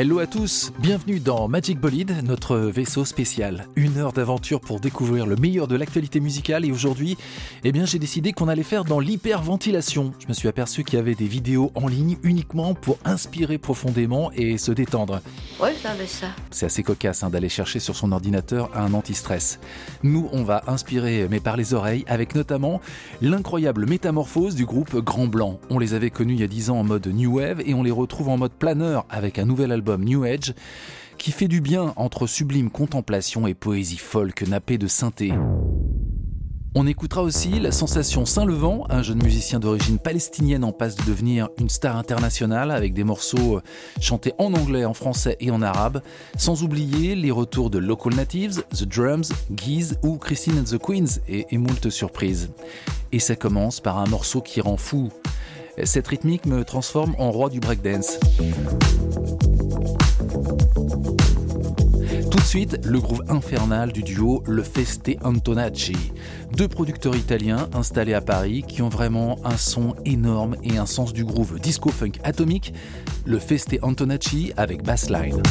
Hello à tous, bienvenue dans Magic Bolide, notre vaisseau spécial. Une heure d'aventure pour découvrir le meilleur de l'actualité musicale et aujourd'hui, eh bien j'ai décidé qu'on allait faire dans l'hyperventilation. Je me suis aperçu qu'il y avait des vidéos en ligne uniquement pour inspirer profondément et se détendre. Ouais, j'avais ça. C'est assez cocasse hein, d'aller chercher sur son ordinateur un anti-stress. Nous, on va inspirer mais par les oreilles avec notamment l'incroyable métamorphose du groupe Grand Blanc. On les avait connus il y a 10 ans en mode New Wave et on les retrouve en mode planeur avec un nouvel album New Age, qui fait du bien entre sublime contemplation et poésie folk nappée de synthé. On écoutera aussi la sensation Saint-Levant, un jeune musicien d'origine palestinienne en passe de devenir une star internationale avec des morceaux euh, chantés en anglais, en français et en arabe, sans oublier les retours de Local Natives, The Drums, Geese ou Christine and the Queens et, et moult surprises. Et ça commence par un morceau qui rend fou. Cette rythmique me transforme en roi du breakdance. Ensuite, le groove infernal du duo Le Feste Antonacci. Deux producteurs italiens installés à Paris qui ont vraiment un son énorme et un sens du groove disco-funk atomique. Le Feste Antonacci avec Bassline.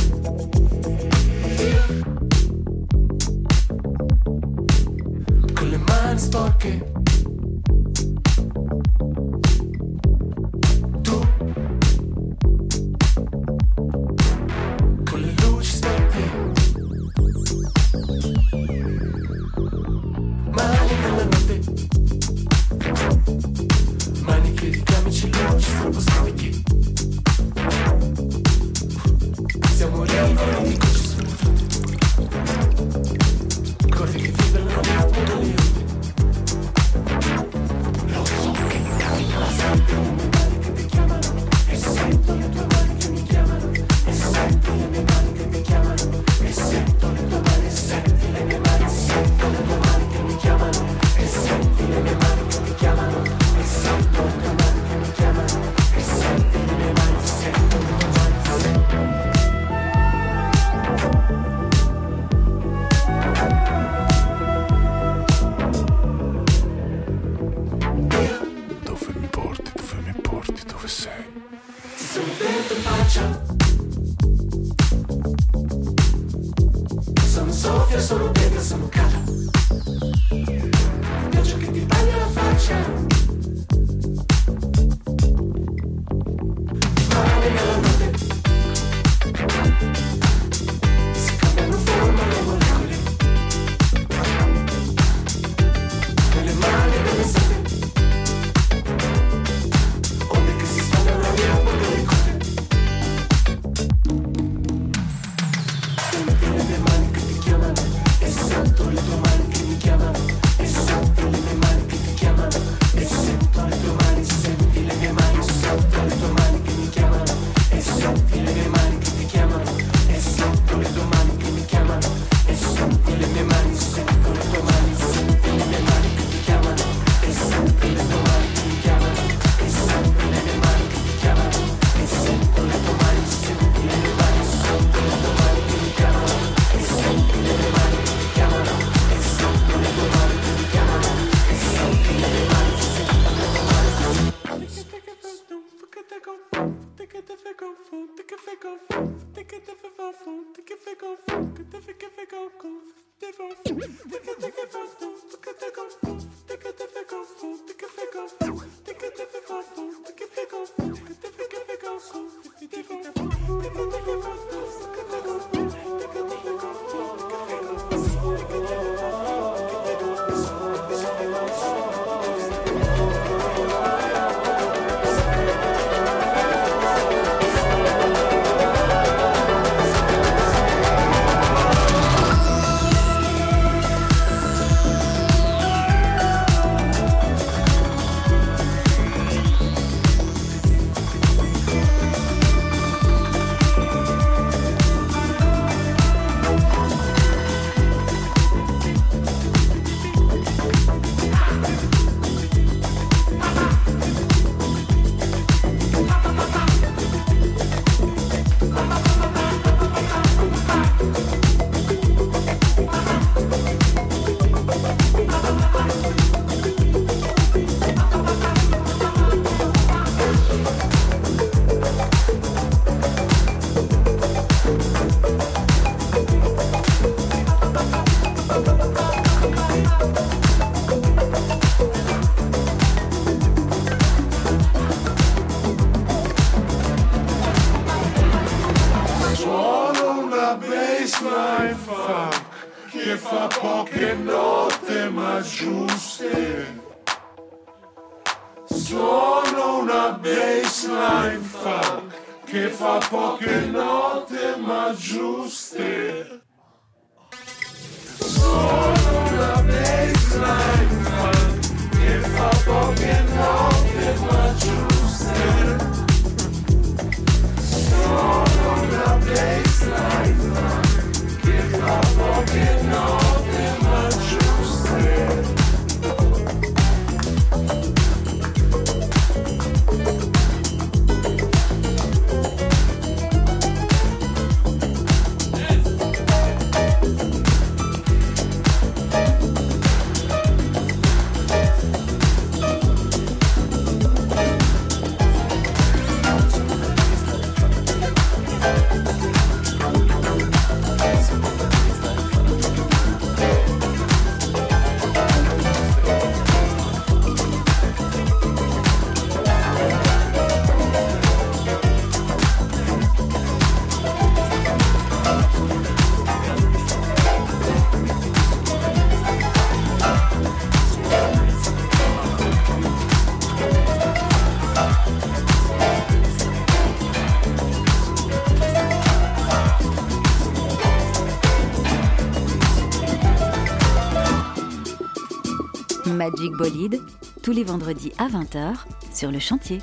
Bolide, tous les vendredis à 20h sur le chantier.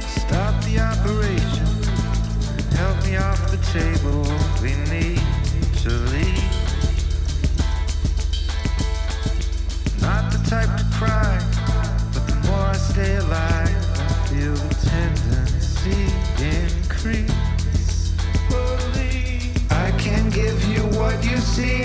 Stop the operation. Help me off the table. We need to leave. Not the type to cry, but the more I stay alive, I feel the tendency increase. I can give you what you see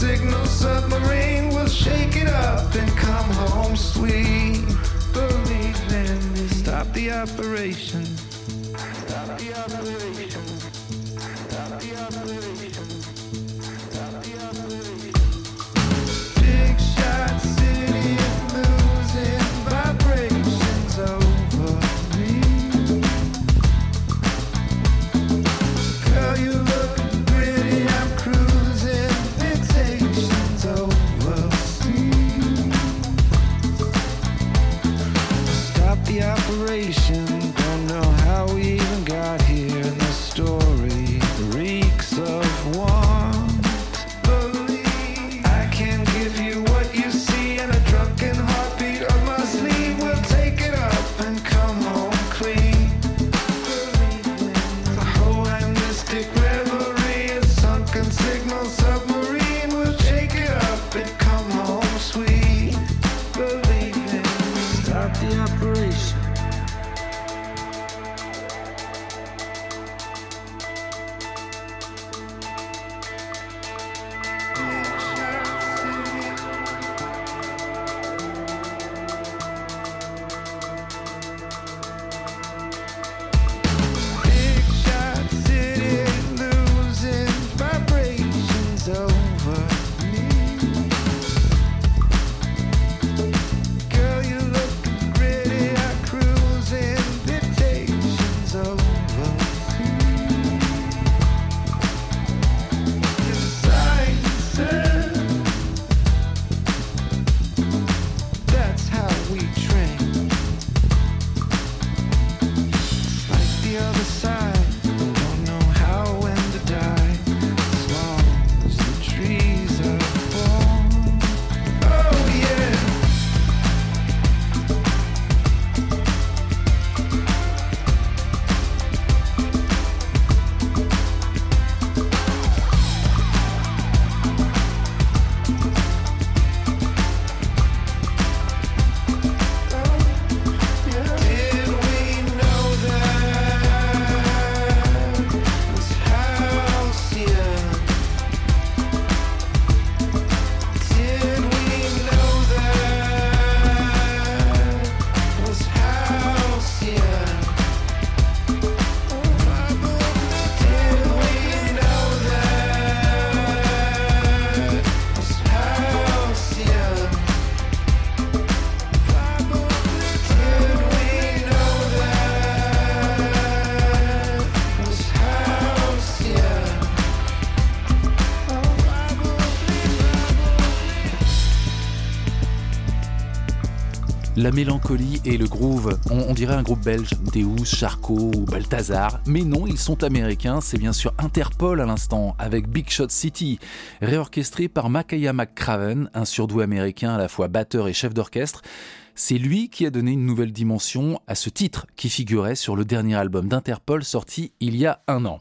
signal submarine. We'll shake it up and come home sweet. Believe in me. Stop the operation. La mélancolie et le groove, on, dirait un groupe belge, Deus, Charcot ou Balthazar, mais non, ils sont américains, c'est bien sûr Interpol à l'instant, avec Big Shot City, réorchestré par Makaya McCraven, un surdoué américain à la fois batteur et chef d'orchestre. C'est lui qui a donné une nouvelle dimension à ce titre qui figurait sur le dernier album d'Interpol sorti il y a un an.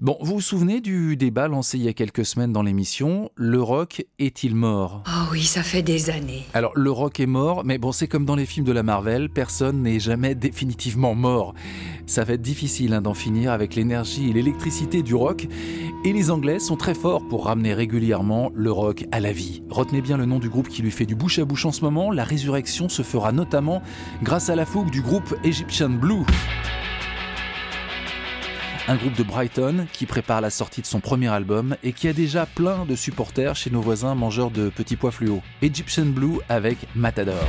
Bon, vous vous souvenez du débat lancé il y a quelques semaines dans l'émission Le rock est-il mort? Oh oui, ça fait des années. Alors, le rock est mort, mais bon, c'est comme dans les films de la Marvel, personne n'est jamais définitivement mort. Ça va être difficile hein, d'en finir avec l'énergie et l'électricité du rock, et les Anglais sont très forts pour ramener régulièrement le rock à la vie. Retenez bien le nom du groupe qui lui fait du bouche à bouche en ce moment, la résurrection se fera notamment grâce à la fougue du groupe Egyptian Blue un groupe de Brighton qui prépare la sortie de son premier album et qui a déjà plein de supporters chez nos voisins mangeurs de petits pois fluo. Egyptian Blue avec Matador.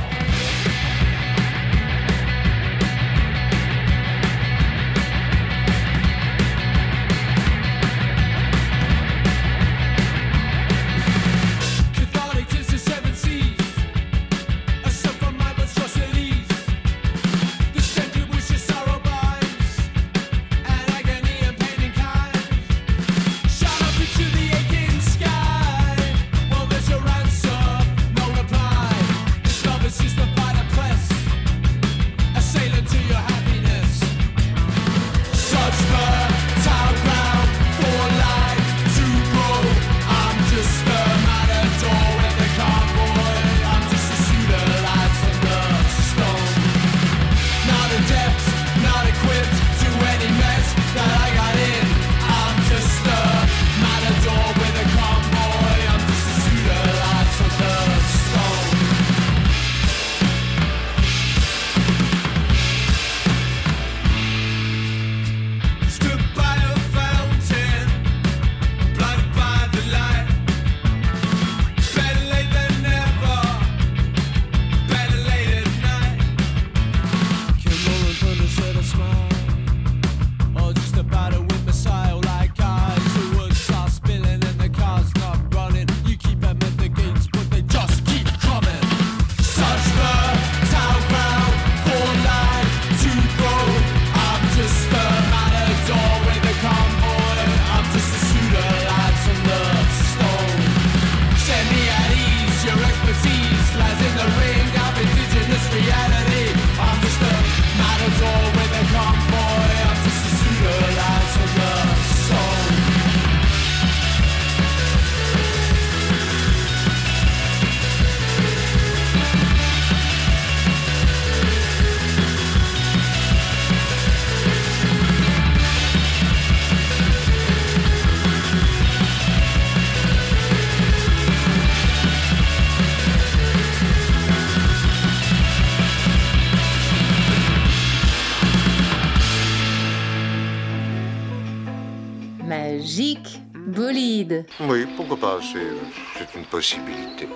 Pas, c'est une possibilité.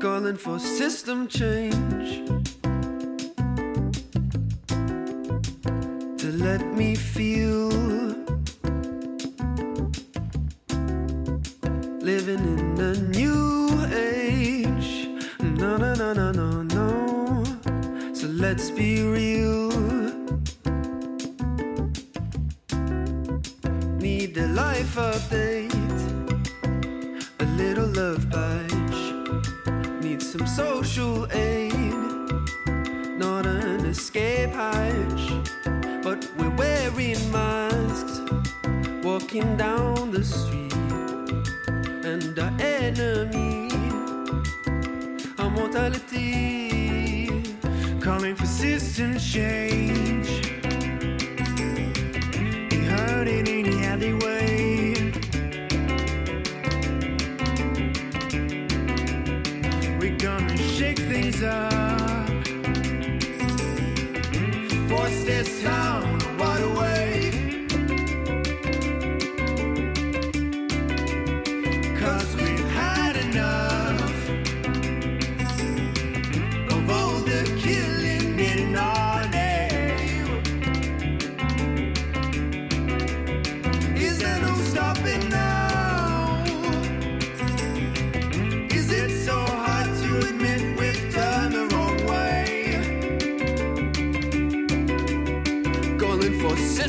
Calling for system change. To let me feel.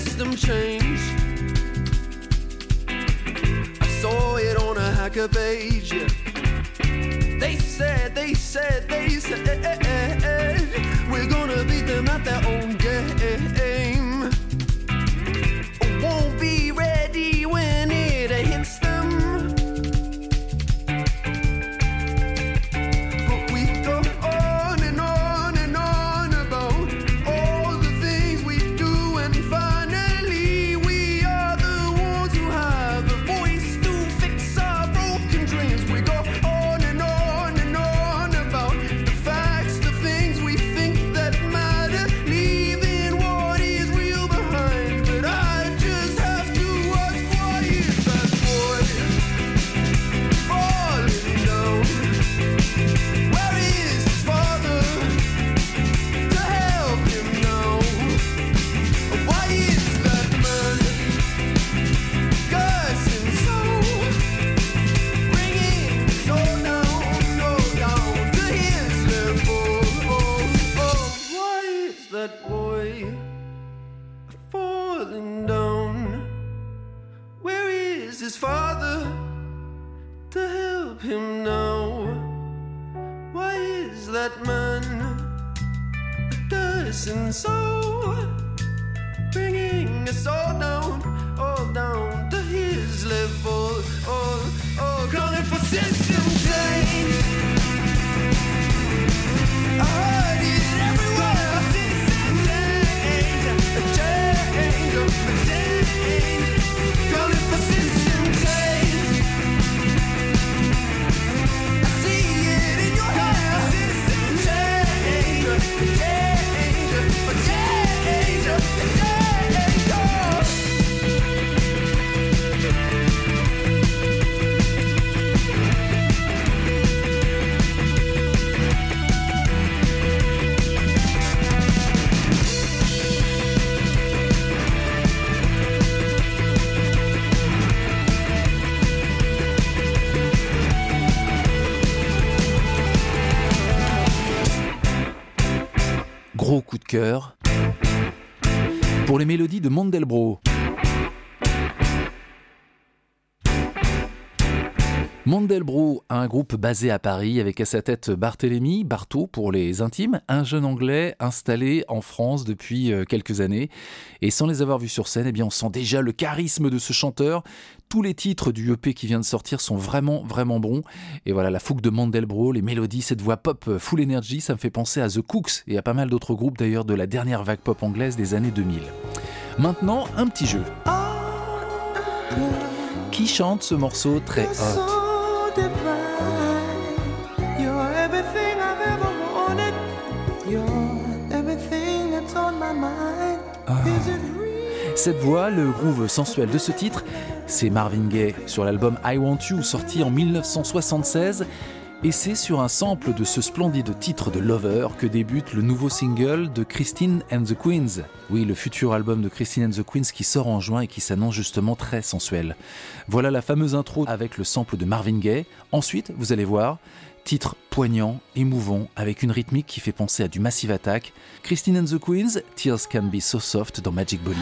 System change. I saw it on a hacker page. Yeah. They said, they said, they said, we're gonna beat them at their own pour les mélodies de Mandelbrot. Mandelbrot, un groupe basé à Paris avec à sa tête Barthélemy, Bartho pour les intimes, un jeune anglais installé en France depuis euh, quelques années. Et sans les avoir vus sur scène, eh bien on sent déjà le charisme de ce chanteur. Tous les titres du EP qui vient de sortir sont vraiment, vraiment bons. Et voilà, la fougue de Mandelbrot, les mélodies, cette voix pop euh, full energy, ça me fait penser à The Cooks et à pas mal d'autres groupes d'ailleurs de la dernière vague pop anglaise des années 2000. Maintenant, un petit jeu. Qui chante ce morceau très hot? Cette voix, le groove sensuel de ce titre, c'est Marvin Gaye sur l'album I Want You sorti en 1976 et c'est sur un sample de ce splendide titre de Lover que débute le nouveau single de Christine and the Queens. Oui, le futur album de Christine and the Queens qui sort en juin et qui s'annonce justement très sensuel. Voilà la fameuse intro avec le sample de Marvin Gaye. Ensuite, vous allez voir, titre poignant, émouvant, avec une rythmique qui fait penser à du Massive Attack. Christine and the Queens, Tears Can Be So Soft dans Magic Bolide.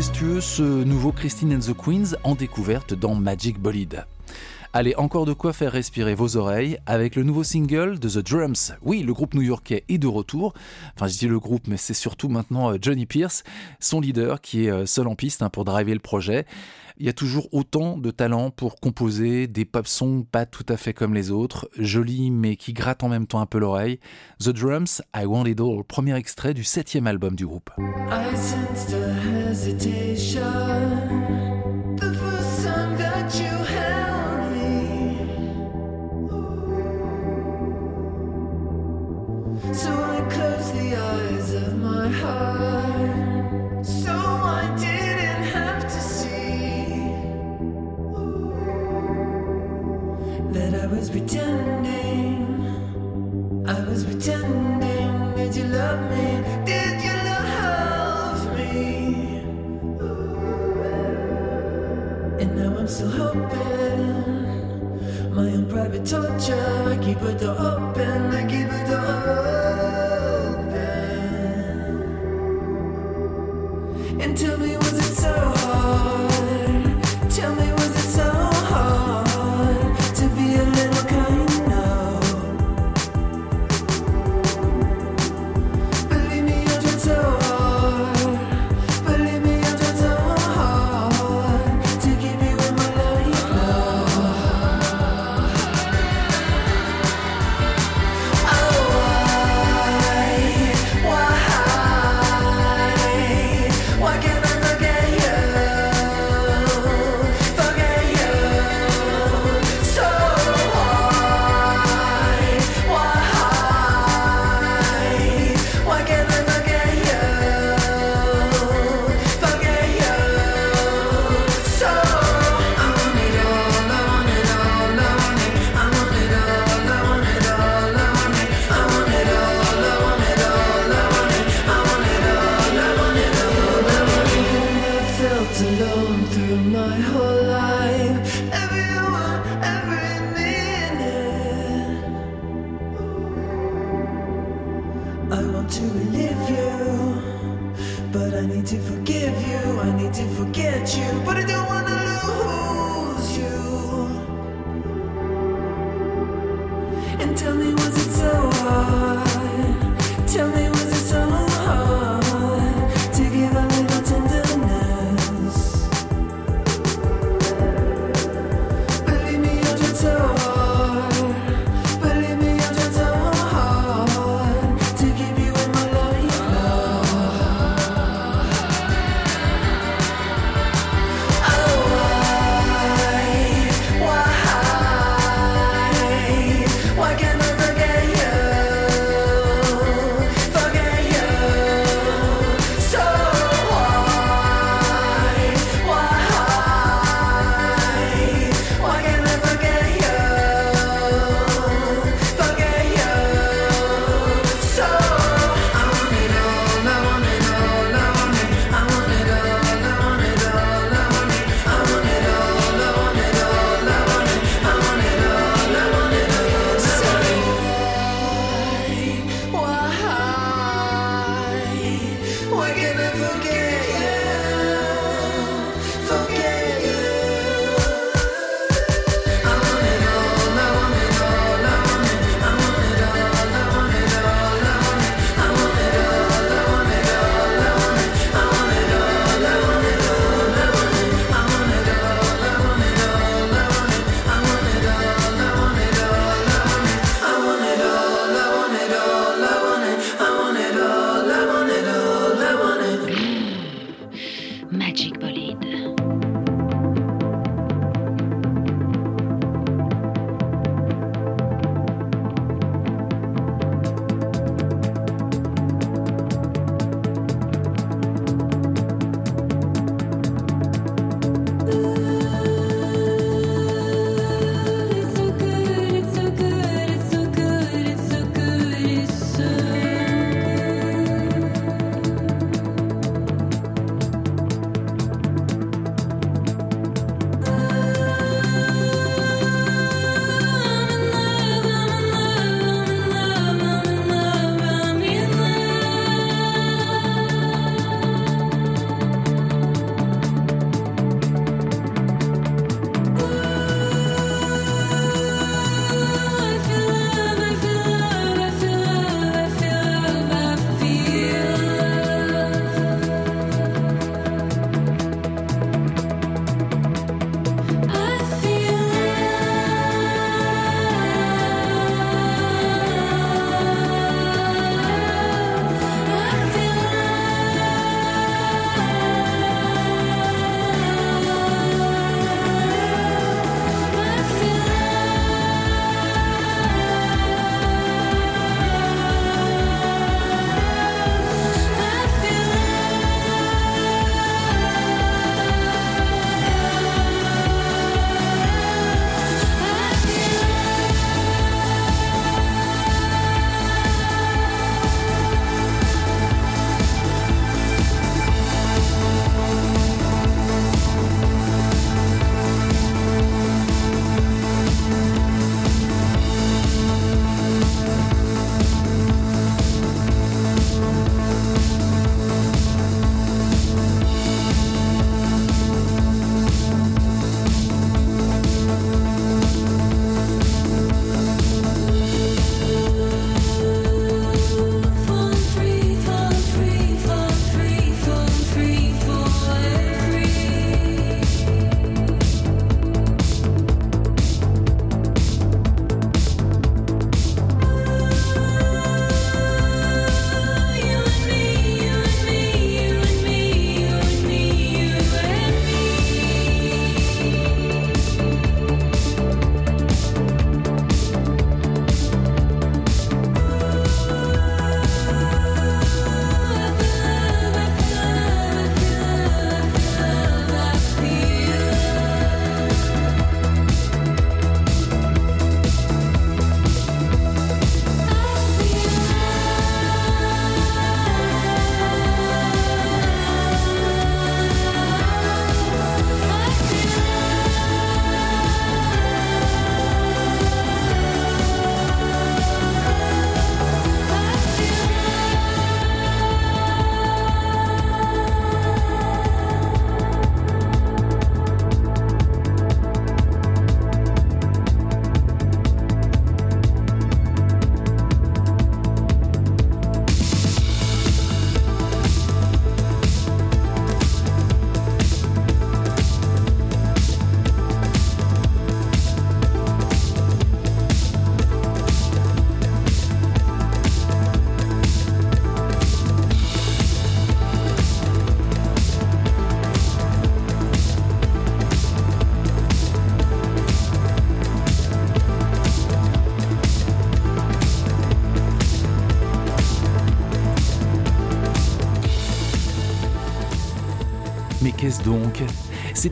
ce nouveau Christine and the Queens en découverte dans Magic Bolide. Allez, encore de quoi faire respirer vos oreilles avec le nouveau single de The Drums. Oui, le groupe new-yorkais est de retour. Enfin, je dis le groupe, mais c'est surtout maintenant euh, Johnny Pierce, son leader, qui est euh, seul en piste hein, pour driver le projet il y a toujours autant de talent pour composer des pop songs pas tout à fait comme les autres, jolis mais qui grattent en même temps un peu l'oreille. The Drums, I Want It All, premier extrait du septième album du groupe.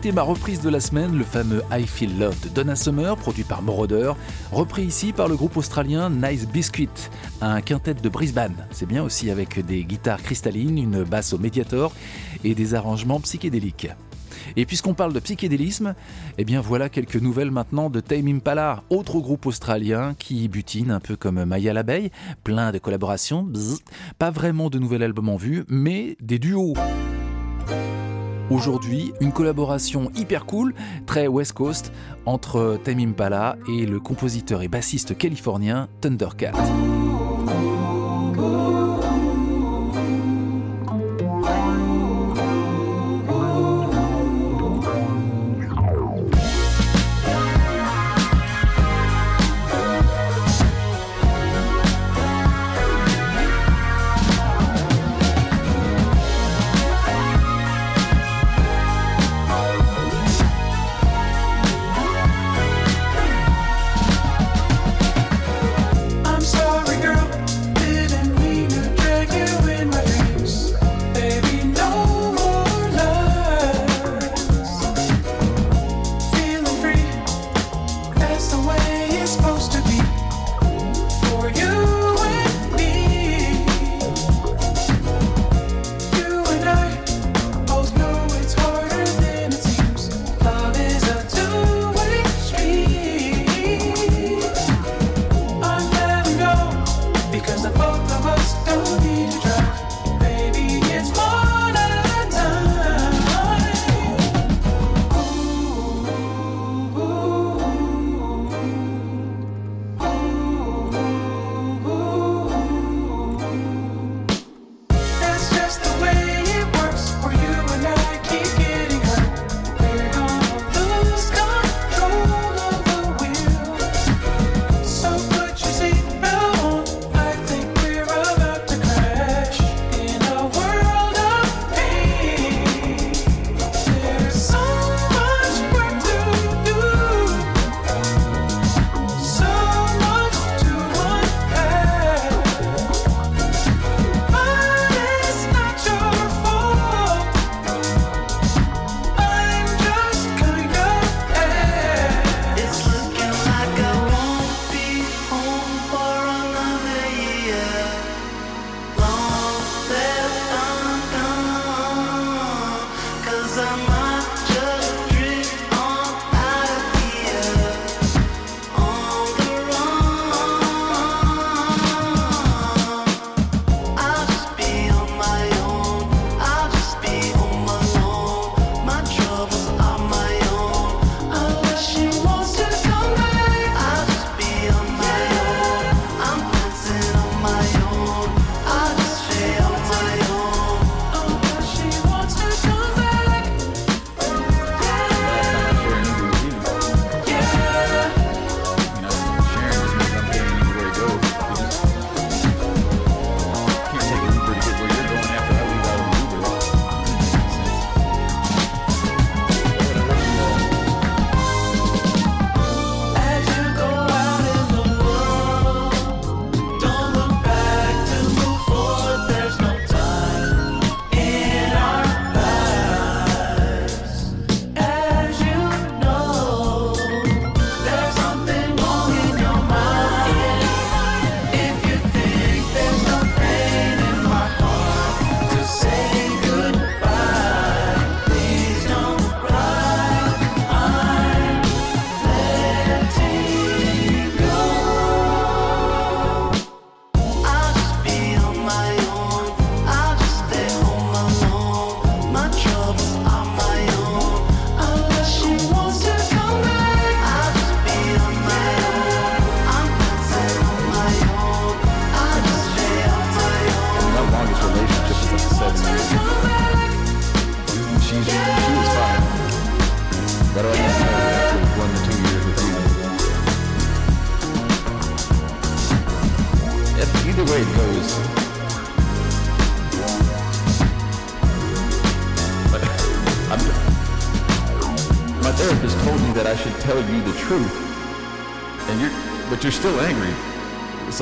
C'était ma reprise de la semaine, le fameux I Feel Love de Donna Summer, produit par Moroder, repris ici par le groupe australien Nice Biscuit, un quintet de Brisbane. C'est bien aussi avec des guitares cristallines, une basse au médiator et des arrangements psychédéliques. Et puisqu'on parle de psychédélisme, eh bien voilà quelques nouvelles maintenant de Tame Impala, autre groupe australien qui butine un peu comme Maya l'abeille, plein de collaborations, pas vraiment de nouvel album en vue, mais des duos. Aujourd'hui, une collaboration hyper cool, très West Coast, entre Tame Impala et le compositeur et bassiste californien Thundercat.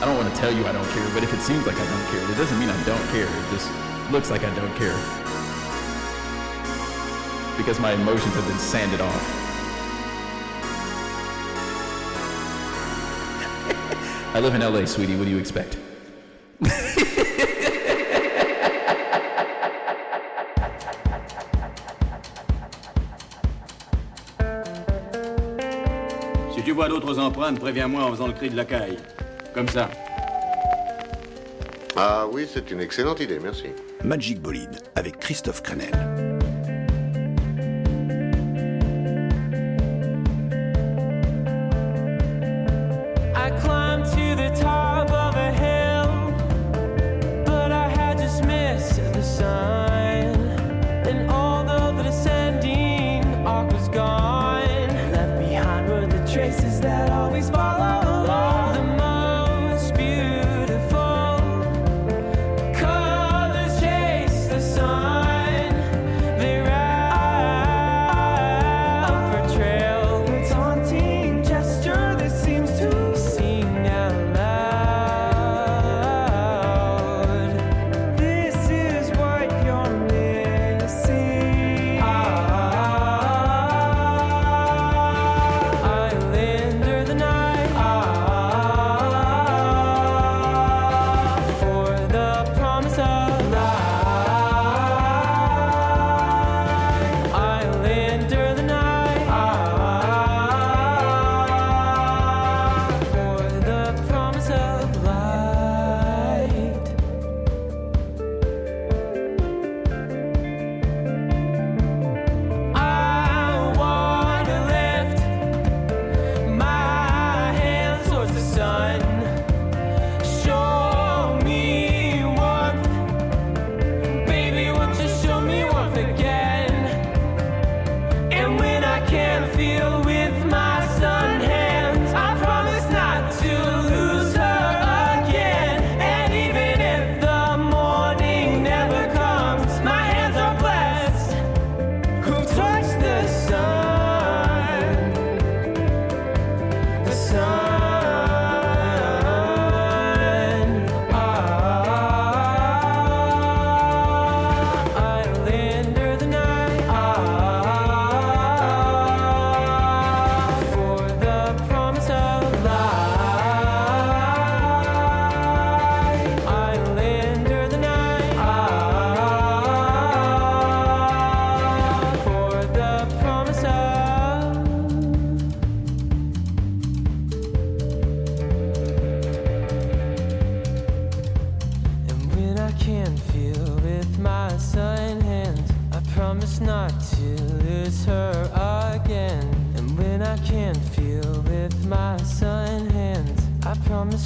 I don't want to tell you I don't care, but if it seems like I don't care, it doesn't mean I don't care. It just looks like I don't care. Because my emotions have been sanded off. I live in LA, sweetie. What do you expect? Si tu vois d'autres empreintes, préviens-moi en faisant le cri de la caille. Comme ça. Ah oui, c'est une excellente idée, merci. Magic Bolide avec Christophe Crenel. I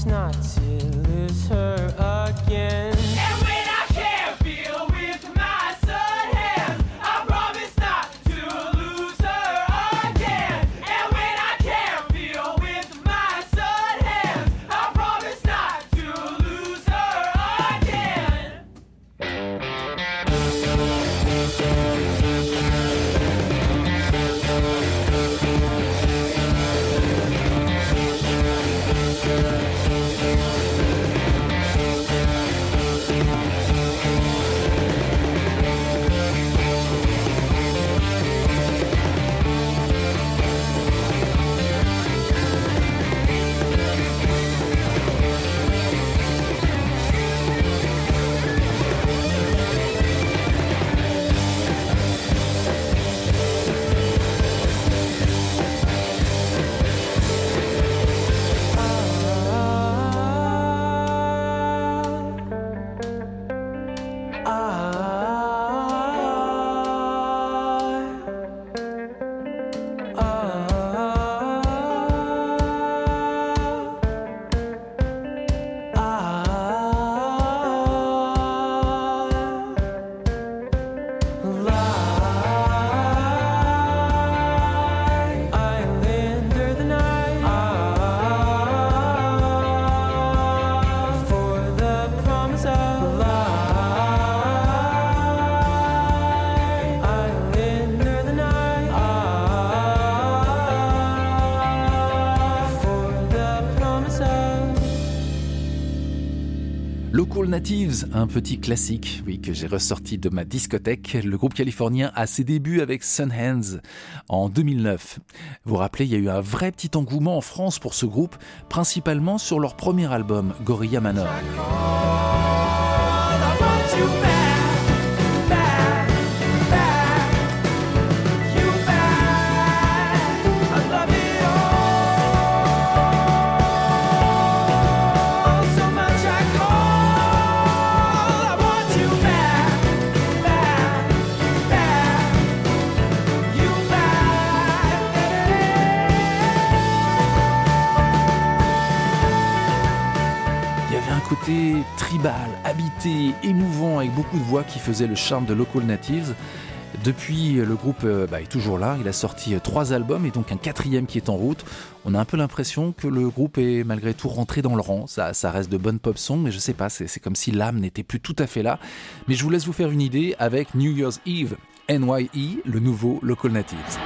not Un petit classique, oui, que j'ai ressorti de ma discothèque. Le groupe californien a ses débuts avec Sun Hands en 2009. Vous vous rappelez, il y a eu un vrai petit engouement en France pour ce groupe, principalement sur leur premier album, Gorilla Manor. Qui faisaient le charme de Local Natives. Depuis, le groupe euh, bah, est toujours là. Il a sorti euh, trois albums et donc un quatrième qui est en route. On a un peu l'impression que le groupe est malgré tout rentré dans le rang. Ça, ça reste de bonnes pop songs, mais je sais pas, c'est comme si l'âme n'était plus tout à fait là. Mais je vous laisse vous faire une idée avec New Year's Eve, NYE, le nouveau Local Natives.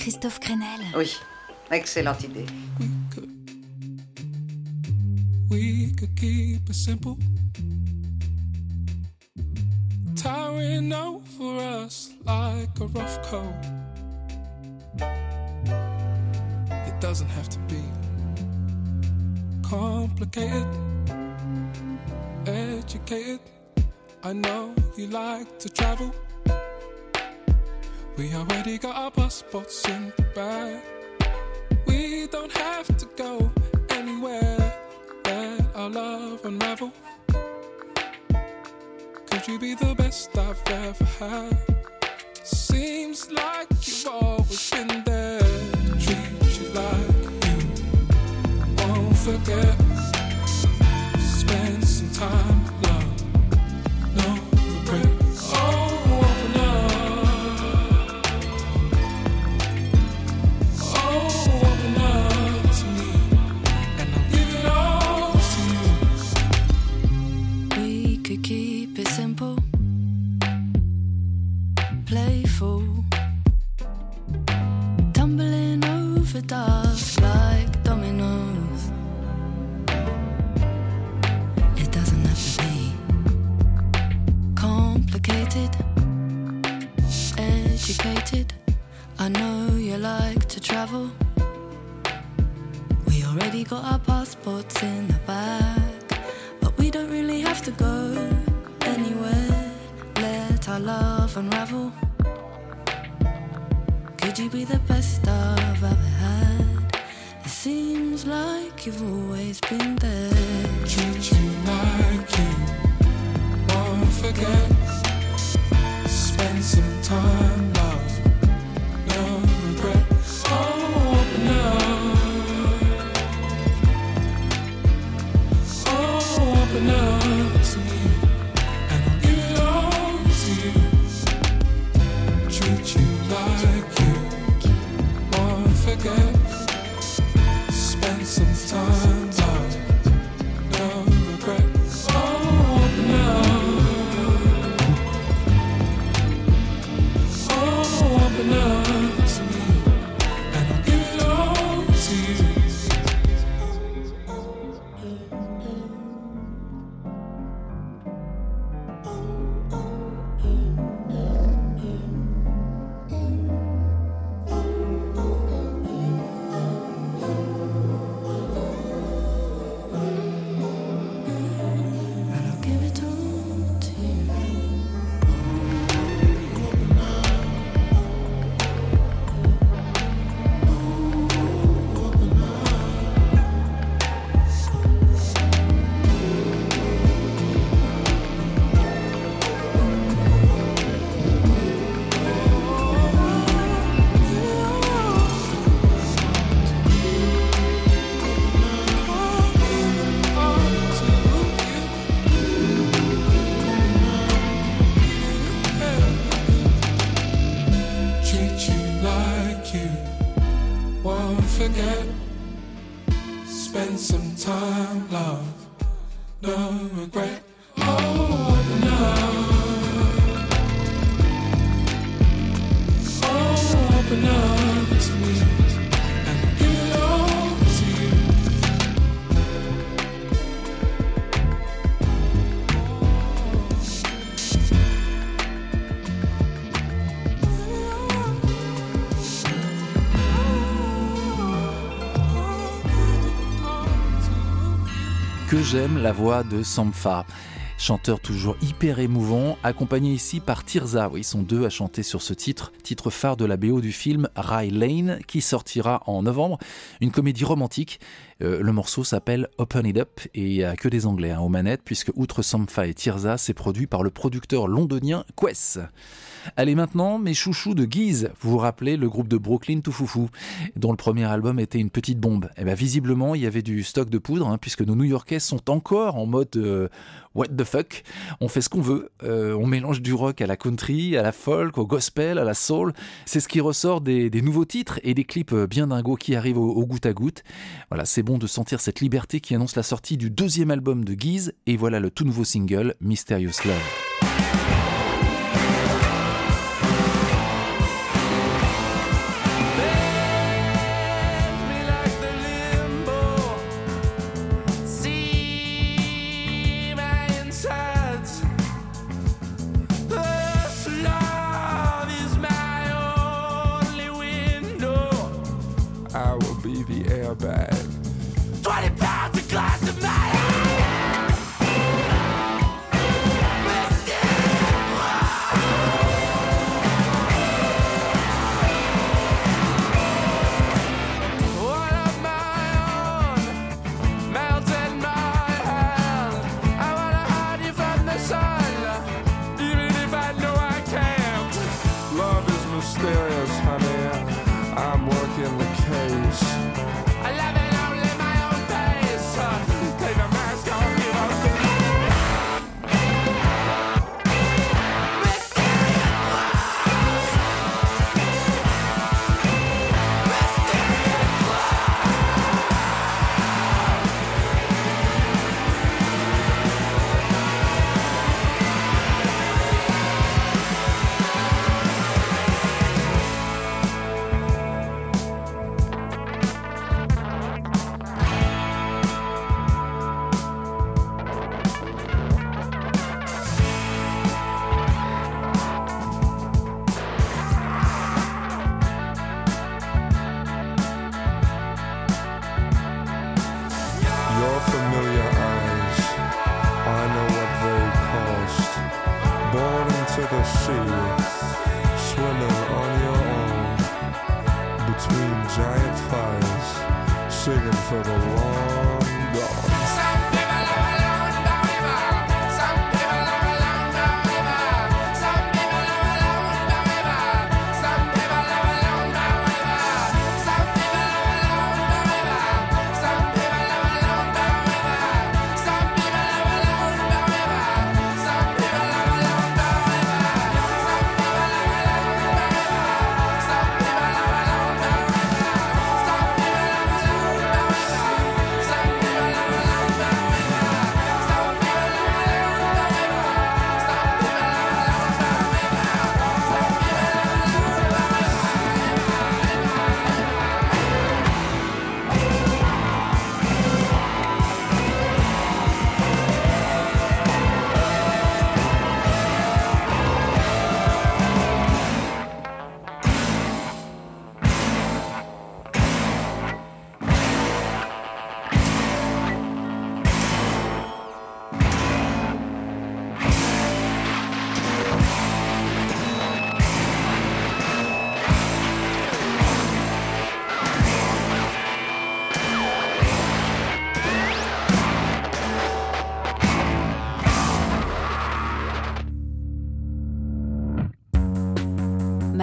Christophe Crenel. Oui, excellente idée. We could keep it simple. Towering over us like a rough coat. It doesn't have to be complicated, educated. I know you like to travel. We already got our passports in the bag. We don't have to go anywhere. Let our love unravel. Could you be the best I've ever had? J'aime la voix de Sampha. Chanteur toujours hyper émouvant, accompagné ici par Tirza. Oui, ils sont deux à chanter sur ce titre, titre phare de la BO du film Rye Lane, qui sortira en novembre. Une comédie romantique. Euh, le morceau s'appelle Open It Up et il n'y a que des Anglais hein, aux manettes, puisque outre Sampha et Tirza, c'est produit par le producteur londonien Quest. Allez maintenant, mes chouchous de Guise. Vous vous rappelez le groupe de Brooklyn Tout Foufou, dont le premier album était une petite bombe. Et bien visiblement, il y avait du stock de poudre, hein, puisque nos New-Yorkais sont encore en mode euh, what the fuck. On fait ce qu'on veut. Euh, on mélange du rock à la country, à la folk, au gospel, à la soul. C'est ce qui ressort des, nouveaux titres et des clips bien dingos qui arrivent au, au goutte à goutte. Voilà, c'est bon de sentir cette liberté qui annonce la sortie du deuxième album de Guise. Et voilà le tout nouveau single, Mysterious Love. The airbag. 20 pounds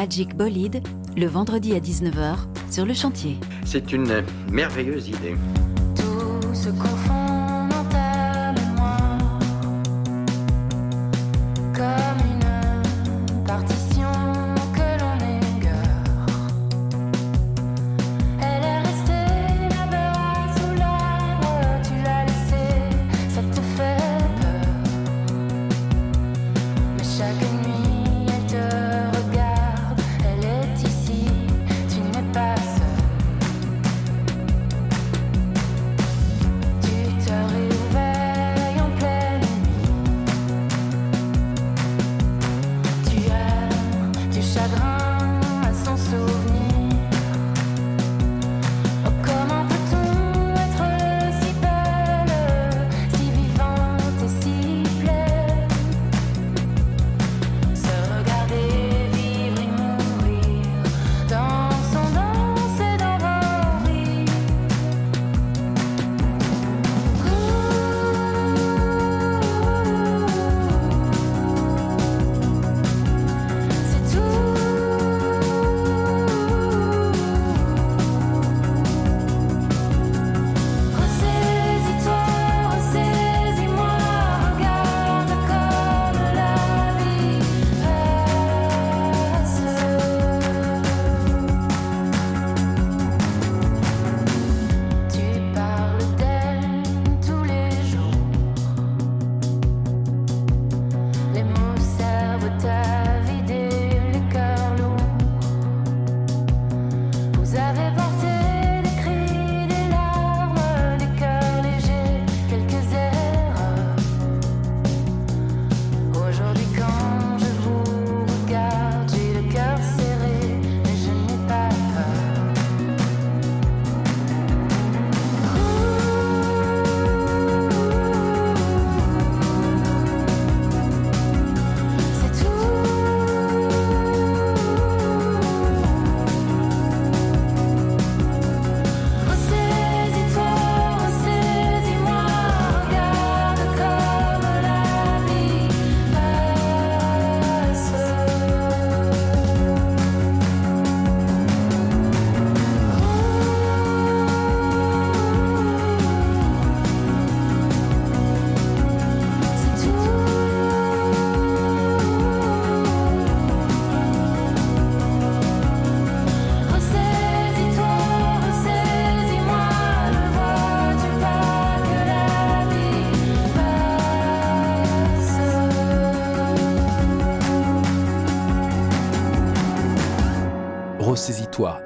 Magic Bolide, le vendredi à 19h sur le chantier. C'est une merveilleuse idée. Tout se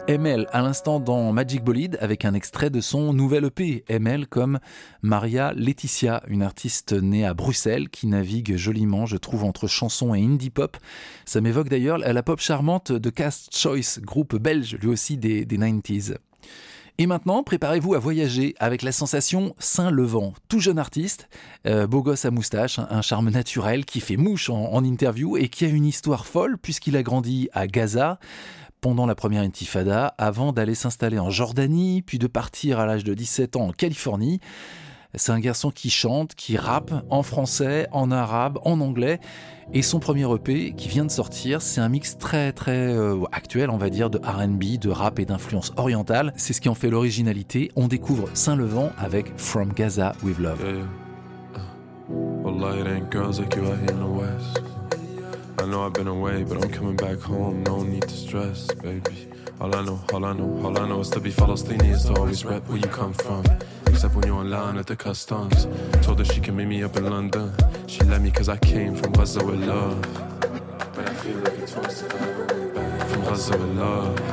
ML à l'instant dans Magic Bolide avec un extrait de son nouvel EP. ML comme Maria Laetitia, une artiste née à Bruxelles qui navigue joliment, je trouve, entre chansons et indie pop. Ça m'évoque d'ailleurs la pop charmante de Cast Choice, groupe belge lui aussi des, des 90s. Et maintenant, préparez-vous à voyager avec la sensation Saint-Levant. Tout jeune artiste, euh, beau gosse à moustache, un, charme naturel qui fait mouche en interview et qui a une histoire folle puisqu'il a grandi à Gaza pendant la première intifada avant d'aller s'installer en Jordanie, puis de partir à l'âge de 17 ans en Californie. C'est un garçon qui chante, qui rappe en français, en arabe, en anglais. Et son premier EP qui vient de sortir, c'est un mix très très euh, actuel, on va dire, de RB, de rap et d'influence orientale. C'est ce qui en fait l'originalité. On découvre Saint-Levant avec From Gaza with Love. Ain't I know I've been away, but I'm coming back home. No need to stress, baby. All I know, all I know, all I know is to be Palestinian is to always rep where you come from. Except when you're in line at the customs. Told her she can meet me up in London. She let me cause I came from Gaza with love. But I feel like it's twice if I ever back. From Gaza with love.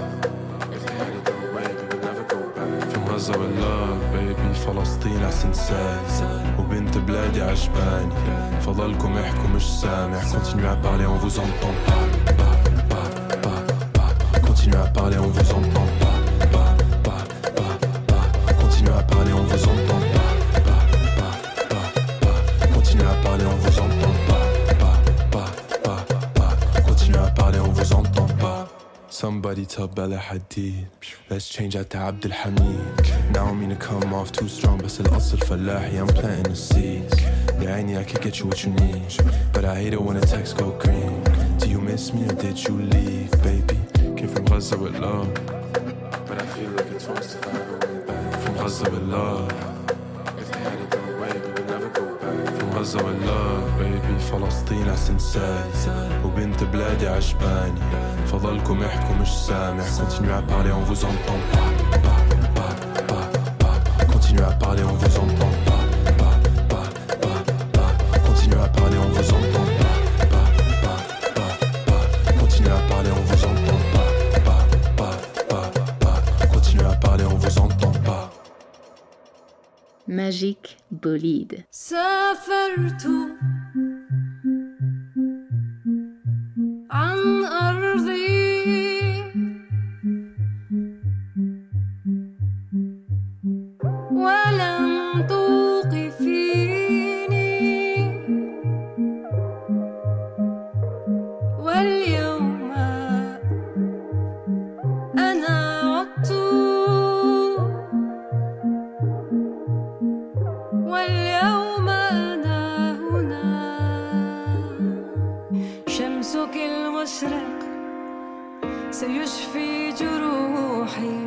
back. From Gaza with love, baby. فلسطين أحسن ساي وبنت بلادي عجباني فضلكم احكوا مش سامع Continuez à parler, on vous entend pas Pas, pas, pas, pas. Continuez à parler, on vous entend pas Pas, pas, pas, pas. Continuez à parler, on vous entend pas Pas, pas, pas, pas. Continuez à parler, on vous entend pas Pas, pas, pas, pas. Continuez à parler, on vous entend pas Somebody tell Bella Hadid Let's change out to Abdul Hamid Now I mean to come off too strong بس الأصل فلاحي I'm planting the seeds يا عيني I could get you what you need But I hate it when the texts go green Do you miss me or did you leave, baby? Came from Gaza with love But I feel like it's worse if I ever went back From Gaza with love back From Gaza with love, baby فلسطين أحسن ساي وبنت بلادي عجباني فضلكم احكوا مش سامع Continuez à parler, on vous entend pas Pas, pas, pas, pas. Continuez à parler, on vous entend pas Pas, pas, pas, pas. Continuez à parler, on vous entend pas Pas, pas, pas, pas. Continuez à parler, on vous entend pas Pas, pas, pas, pas. Continuez à parler, on vous entend pas Magique Bolide. varför tog شمسك المشرق سيشفي جروحي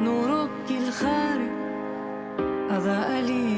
نورك الخارق أضاء لي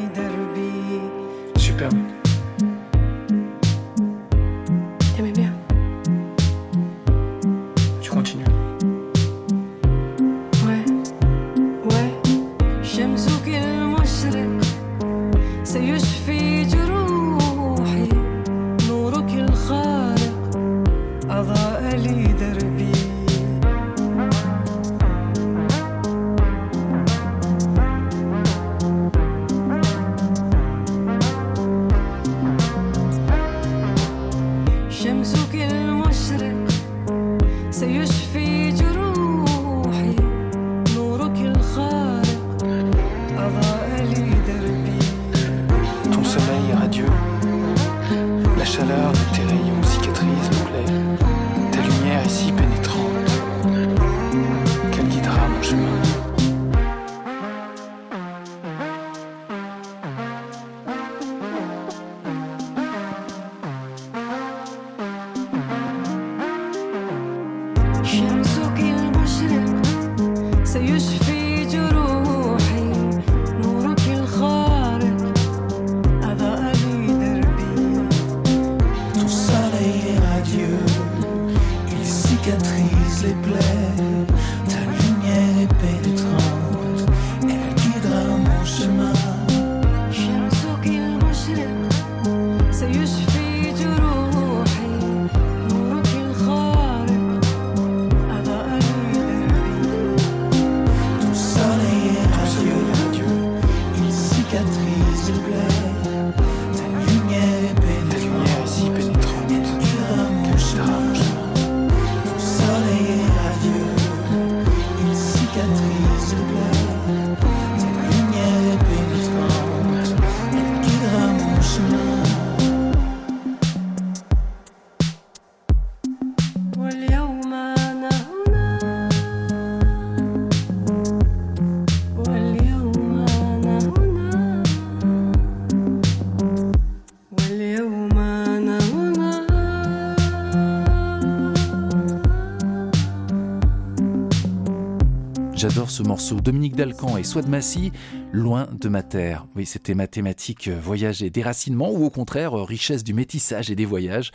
ce morceau. Dominique Dalcan et Swad Massy, Loin de ma terre. Oui, c'était mathématiques, euh, voyage et déracinement, ou au contraire, euh, richesse du métissage et des voyages.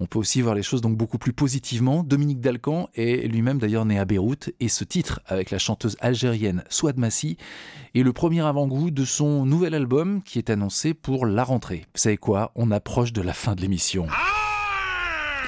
On peut aussi voir les choses donc beaucoup plus positivement. Dominique Dalcan est lui-même d'ailleurs né à Beyrouth, et ce titre, avec la chanteuse algérienne Swad Massi, est le premier avant-goût de son nouvel album qui est annoncé pour la rentrée. Vous savez quoi? On approche de la fin de l'émission.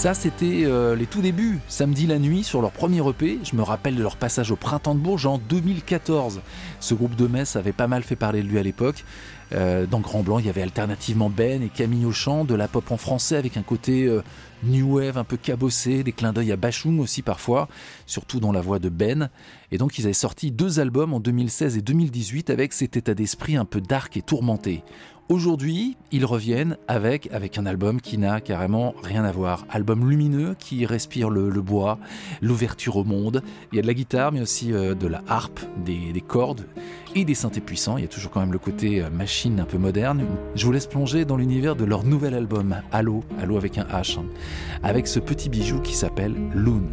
Ça, c'était euh, les tout débuts, samedi la nuit, sur leur premier EP. Je me rappelle de leur passage au Printemps de Bourges en 2014. Ce groupe de Metz avait pas mal fait parler de lui à l'époque. Euh, dans Grand Blanc, il y avait alternativement Ben et Camille Auchan, de la pop en français avec un côté euh, new wave un peu cabossé, des clins d'œil à Bachung aussi parfois, surtout dans la voix de Ben. Et donc ils avaient sorti deux albums en 2016 et 2018 avec cet état d'esprit un peu dark et tourmenté. Aujourd'hui, ils reviennent avec, avec un album qui n'a carrément rien à voir. Album lumineux qui respire le, bois, l'ouverture au monde. Il y a de la guitare, mais aussi euh, de la harpe, des, des, cordes et des synthés puissants. Il y a toujours quand même le côté euh, machine un peu moderne. Je vous laisse plonger dans l'univers de leur nouvel album, Halo, Halo avec un H, hein, avec ce petit bijou qui s'appelle Loon.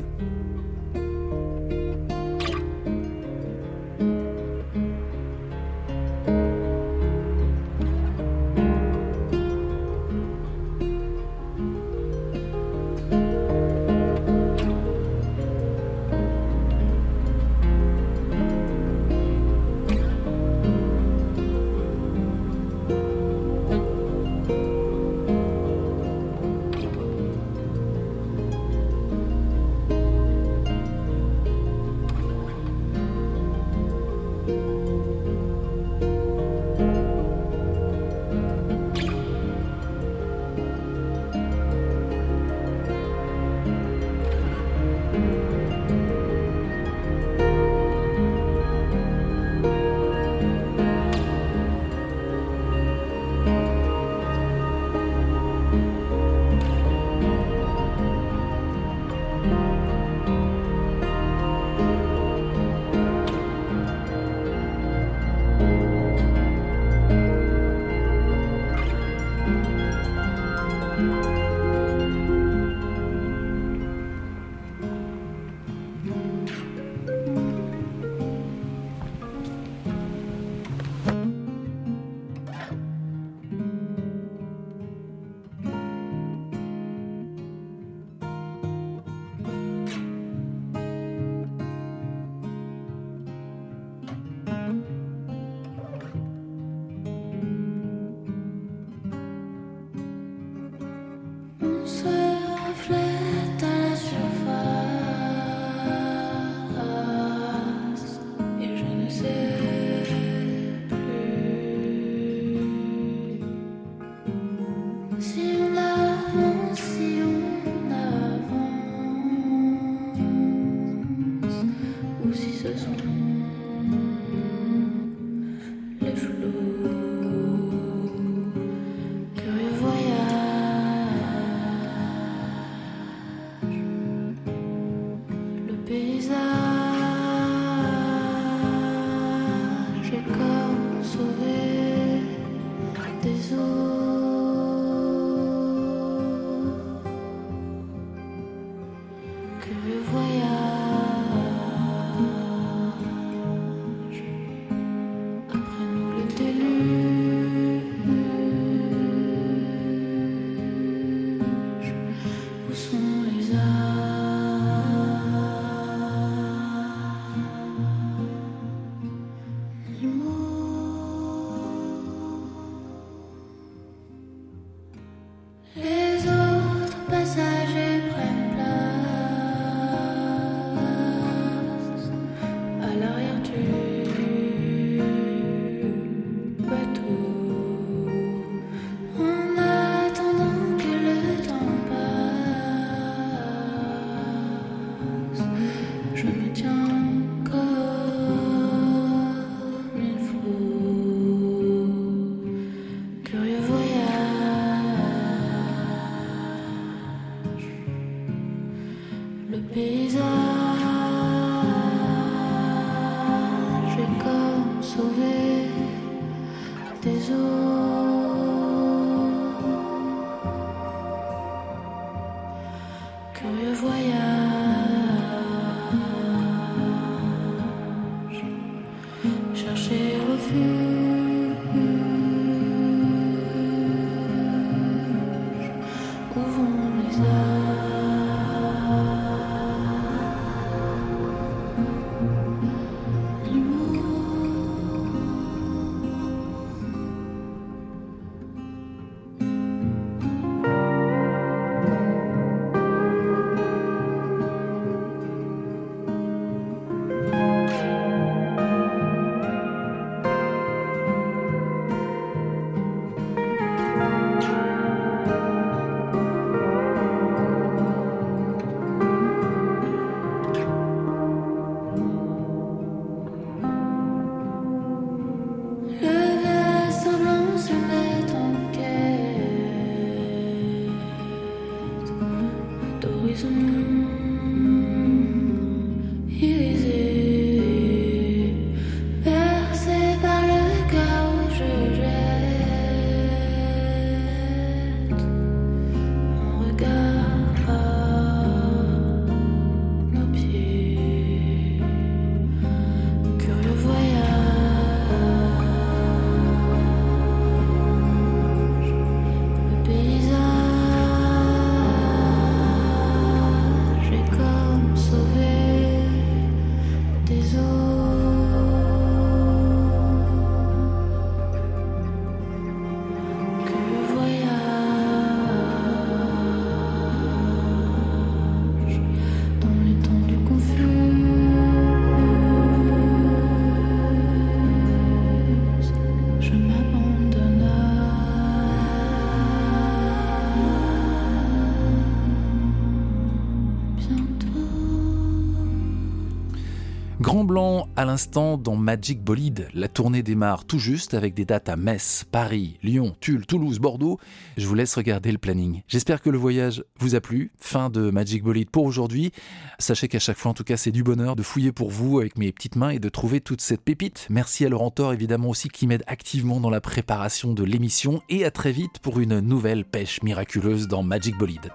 Grand Blanc à l'instant dans Magic Bolide. La tournée démarre tout juste avec des dates à Metz, Paris, Lyon, Tulle, Toulouse, Bordeaux. Je vous laisse regarder le planning. J'espère que le voyage vous a plu. Fin de Magic Bolide pour aujourd'hui. Sachez qu'à chaque fois, en tout cas, c'est du bonheur de fouiller pour vous avec mes petites mains et de trouver toute cette pépite. Merci à Laurent Thor, évidemment aussi, qui m'aide activement dans la préparation de l'émission. Et à très vite pour une nouvelle pêche miraculeuse dans Magic Bolide.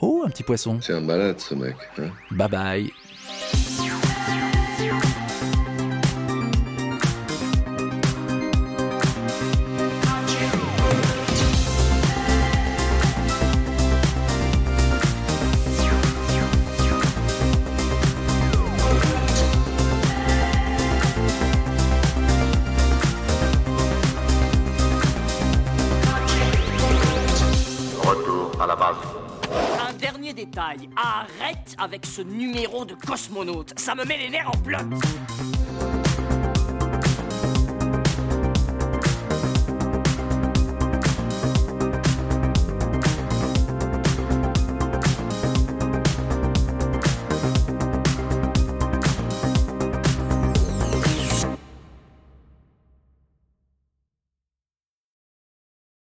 Oh, un petit poisson. C'est un malade ce mec. Hein Bye bye. Un dernier détail, arrête avec ce numéro de cosmonaute, ça me met les nerfs en bloc.